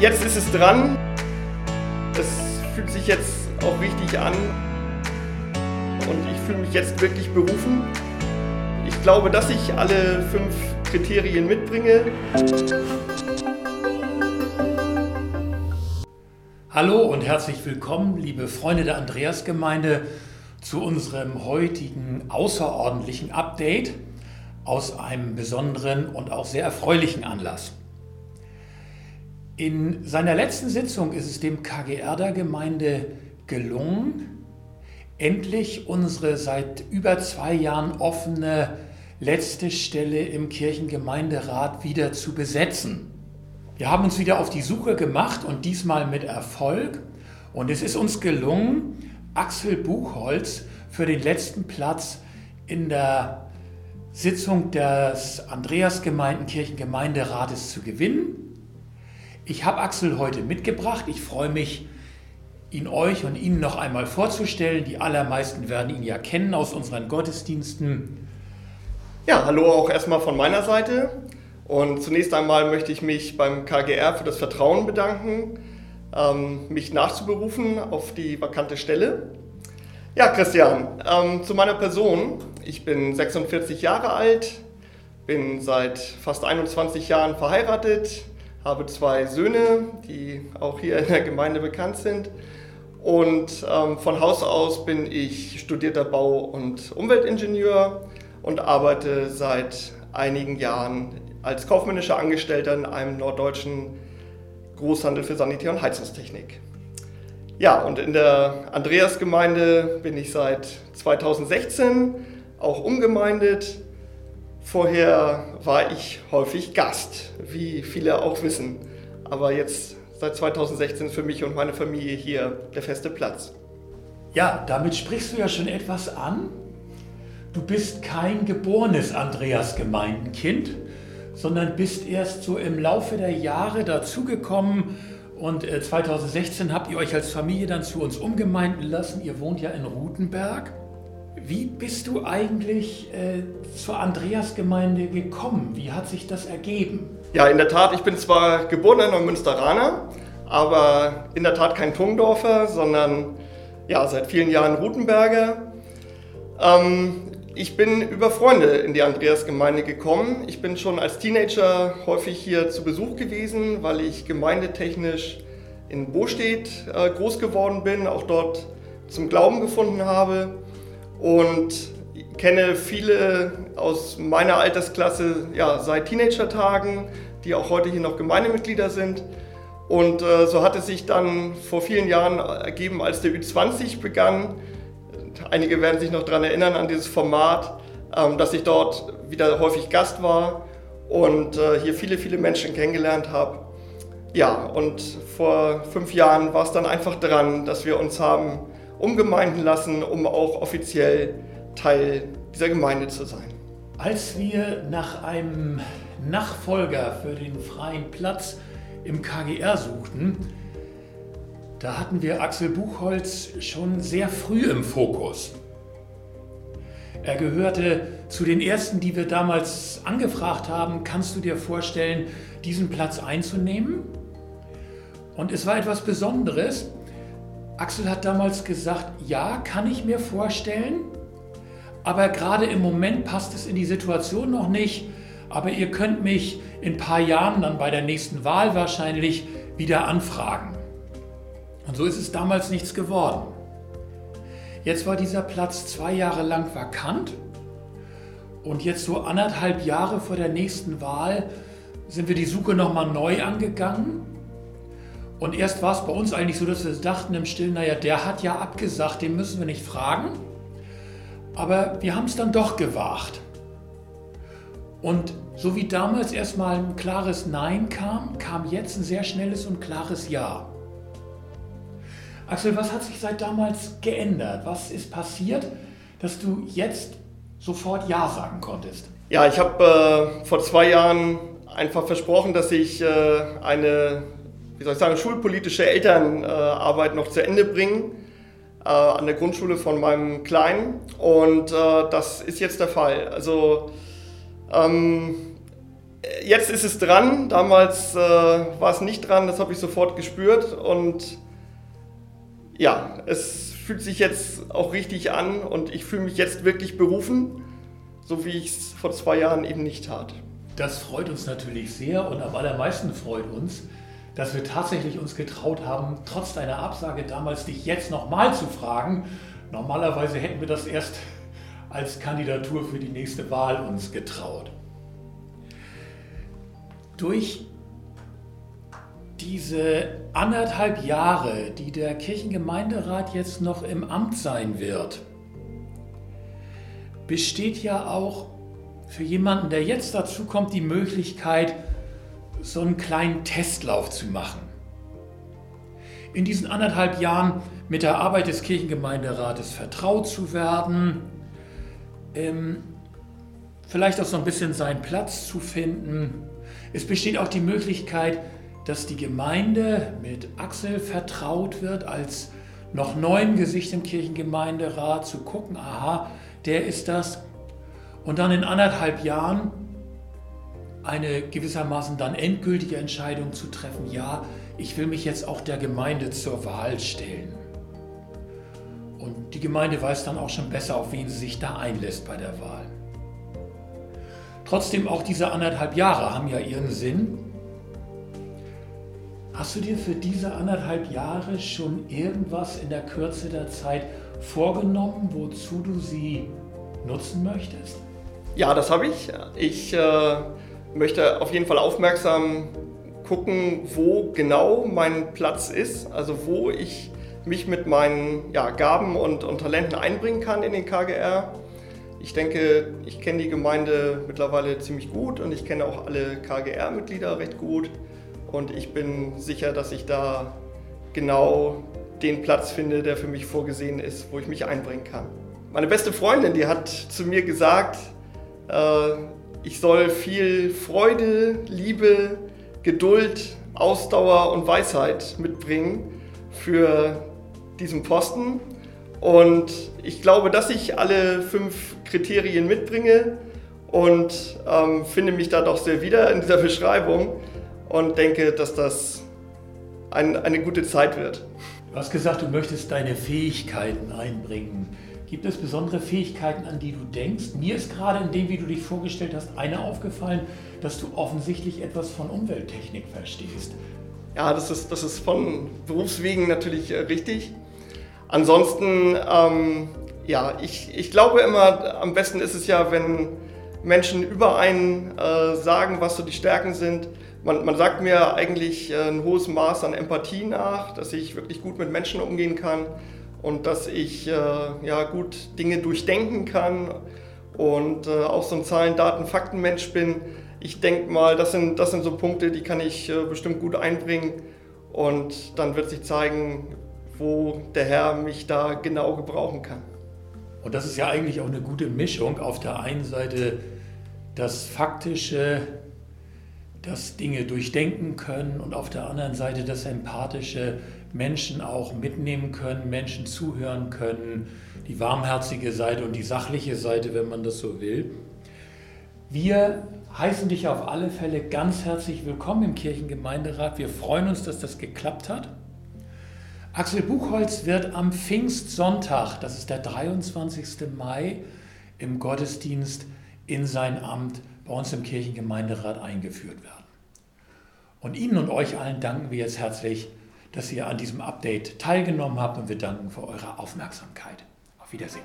jetzt ist es dran. Es fühlt sich jetzt auch richtig an. Und ich fühle mich jetzt wirklich berufen. Ich glaube, dass ich alle fünf Kriterien mitbringe. Hallo und herzlich willkommen, liebe Freunde der Andreasgemeinde, zu unserem heutigen außerordentlichen Update aus einem besonderen und auch sehr erfreulichen Anlass. In seiner letzten Sitzung ist es dem KGR der Gemeinde gelungen, endlich unsere seit über zwei Jahren offene letzte Stelle im Kirchengemeinderat wieder zu besetzen. Wir haben uns wieder auf die Suche gemacht und diesmal mit Erfolg. Und es ist uns gelungen, Axel Buchholz für den letzten Platz in der Sitzung des Andreasgemeindenkirchengemeinderates zu gewinnen. Ich habe Axel heute mitgebracht. Ich freue mich, ihn euch und Ihnen noch einmal vorzustellen. Die allermeisten werden ihn ja kennen aus unseren Gottesdiensten. Ja, hallo auch erstmal von meiner Seite. Und zunächst einmal möchte ich mich beim KGR für das Vertrauen bedanken, ähm, mich nachzuberufen auf die vakante Stelle. Ja, Christian, ähm, zu meiner Person. Ich bin 46 Jahre alt, bin seit fast 21 Jahren verheiratet, habe zwei Söhne, die auch hier in der Gemeinde bekannt sind. Und ähm, von Haus aus bin ich studierter Bau- und Umweltingenieur und arbeite seit einigen Jahren als kaufmännischer Angestellter in einem norddeutschen Großhandel für Sanitär- und Heizungstechnik. Ja, und in der Andreasgemeinde bin ich seit 2016 auch umgemeindet Vorher war ich häufig Gast, wie viele auch wissen. Aber jetzt seit 2016 für mich und meine Familie hier der feste Platz. Ja, damit sprichst du ja schon etwas an. Du bist kein geborenes Andreas Gemeindenkind, sondern bist erst so im Laufe der Jahre dazugekommen und 2016 äh, habt ihr euch als Familie dann zu uns umgemeinden lassen. Ihr wohnt ja in Rutenberg. Wie bist du eigentlich äh, zur Andreasgemeinde gekommen? Wie hat sich das ergeben? Ja, in der Tat, ich bin zwar geborener Neumünsteraner, aber in der Tat kein Tungdorfer, sondern ja, seit vielen Jahren Rutenberger. Ähm, ich bin über Freunde in die Andreasgemeinde gekommen. Ich bin schon als Teenager häufig hier zu Besuch gewesen, weil ich gemeindetechnisch in Bostedt äh, groß geworden bin, auch dort zum Glauben gefunden habe und kenne viele aus meiner Altersklasse ja, seit Teenager-Tagen, die auch heute hier noch Gemeindemitglieder sind. Und äh, so hat es sich dann vor vielen Jahren ergeben, als der Ü20 begann. Einige werden sich noch daran erinnern, an dieses Format, ähm, dass ich dort wieder häufig Gast war und äh, hier viele, viele Menschen kennengelernt habe. Ja, und vor fünf Jahren war es dann einfach dran, dass wir uns haben umgemeinden lassen, um auch offiziell Teil dieser Gemeinde zu sein. Als wir nach einem Nachfolger für den freien Platz im KGR suchten, da hatten wir Axel Buchholz schon sehr früh im Fokus. Er gehörte zu den ersten, die wir damals angefragt haben, kannst du dir vorstellen, diesen Platz einzunehmen? Und es war etwas Besonderes, Axel hat damals gesagt, ja, kann ich mir vorstellen, aber gerade im Moment passt es in die Situation noch nicht. Aber ihr könnt mich in ein paar Jahren, dann bei der nächsten Wahl wahrscheinlich, wieder anfragen. Und so ist es damals nichts geworden. Jetzt war dieser Platz zwei Jahre lang vakant und jetzt so anderthalb Jahre vor der nächsten Wahl sind wir die Suche nochmal neu angegangen und erst war es bei uns eigentlich so, dass wir dachten im Stillen, naja, der hat ja abgesagt, den müssen wir nicht fragen. Aber wir haben es dann doch gewagt. Und so wie damals erstmal ein klares Nein kam, kam jetzt ein sehr schnelles und klares Ja. Axel, was hat sich seit damals geändert? Was ist passiert, dass du jetzt sofort Ja sagen konntest? Ja, ich habe äh, vor zwei Jahren einfach versprochen, dass ich äh, eine wie soll ich sagen, schulpolitische Elternarbeit noch zu Ende bringen äh, an der Grundschule von meinem Kleinen. Und äh, das ist jetzt der Fall. Also ähm, Jetzt ist es dran. Damals äh, war es nicht dran, das habe ich sofort gespürt. Und ja, es fühlt sich jetzt auch richtig an und ich fühle mich jetzt wirklich berufen, so wie ich es vor zwei Jahren eben nicht tat. Das freut uns natürlich sehr und am allermeisten freut uns, dass wir tatsächlich uns getraut haben, trotz deiner Absage damals dich jetzt nochmal zu fragen. Normalerweise hätten wir das erst als Kandidatur für die nächste Wahl uns getraut. Durch diese anderthalb Jahre, die der Kirchengemeinderat jetzt noch im Amt sein wird, besteht ja auch für jemanden, der jetzt dazu kommt, die Möglichkeit, so einen kleinen Testlauf zu machen. In diesen anderthalb Jahren mit der Arbeit des Kirchengemeinderates vertraut zu werden, ähm, vielleicht auch so ein bisschen seinen Platz zu finden. Es besteht auch die Möglichkeit, dass die Gemeinde mit Axel vertraut wird als noch neuen Gesicht im Kirchengemeinderat, zu gucken, aha, der ist das. Und dann in anderthalb Jahren eine gewissermaßen dann endgültige Entscheidung zu treffen, ja, ich will mich jetzt auch der Gemeinde zur Wahl stellen. Und die Gemeinde weiß dann auch schon besser, auf wen sie sich da einlässt bei der Wahl. Trotzdem auch diese anderthalb Jahre haben ja ihren Sinn. Hast du dir für diese anderthalb Jahre schon irgendwas in der Kürze der Zeit vorgenommen, wozu du sie nutzen möchtest? Ja, das habe ich. Ich äh, möchte auf jeden Fall aufmerksam gucken, wo genau mein Platz ist, also wo ich mich mit meinen ja, Gaben und, und Talenten einbringen kann in den KGR. Ich denke, ich kenne die Gemeinde mittlerweile ziemlich gut und ich kenne auch alle KGR-Mitglieder recht gut. Und ich bin sicher, dass ich da genau den Platz finde, der für mich vorgesehen ist, wo ich mich einbringen kann. Meine beste Freundin, die hat zu mir gesagt, äh, ich soll viel Freude, Liebe, Geduld, Ausdauer und Weisheit mitbringen für diesen Posten. Und ich glaube, dass ich alle fünf Kriterien mitbringe und ähm, finde mich da doch sehr wieder in dieser Beschreibung und denke, dass das ein, eine gute Zeit wird. Du hast gesagt, du möchtest deine Fähigkeiten einbringen. Gibt es besondere Fähigkeiten, an die du denkst? Mir ist gerade in dem, wie du dich vorgestellt hast, eine aufgefallen, dass du offensichtlich etwas von Umwelttechnik verstehst. Ja, das ist, das ist von Berufswegen natürlich äh, richtig. Ansonsten, ähm, ja, ich, ich glaube immer, am besten ist es ja, wenn Menschen über einen äh, sagen, was so die Stärken sind. Man, man sagt mir eigentlich äh, ein hohes Maß an Empathie nach, dass ich wirklich gut mit Menschen umgehen kann und dass ich äh, ja, gut Dinge durchdenken kann und äh, auch so ein Zahlen, Daten, Fakten-Mensch bin. Ich denke mal, das sind, das sind so Punkte, die kann ich äh, bestimmt gut einbringen und dann wird sich zeigen, wo der Herr mich da genau gebrauchen kann. Und das ist ja eigentlich auch eine gute Mischung. Auf der einen Seite das Faktische, das Dinge durchdenken können und auf der anderen Seite das Empathische, Menschen auch mitnehmen können, Menschen zuhören können, die warmherzige Seite und die sachliche Seite, wenn man das so will. Wir heißen dich auf alle Fälle ganz herzlich willkommen im Kirchengemeinderat. Wir freuen uns, dass das geklappt hat. Axel Buchholz wird am Pfingstsonntag, das ist der 23. Mai, im Gottesdienst in sein Amt bei uns im Kirchengemeinderat eingeführt werden. Und Ihnen und euch allen danken wir jetzt herzlich, dass ihr an diesem Update teilgenommen habt und wir danken für eure Aufmerksamkeit. Auf Wiedersehen.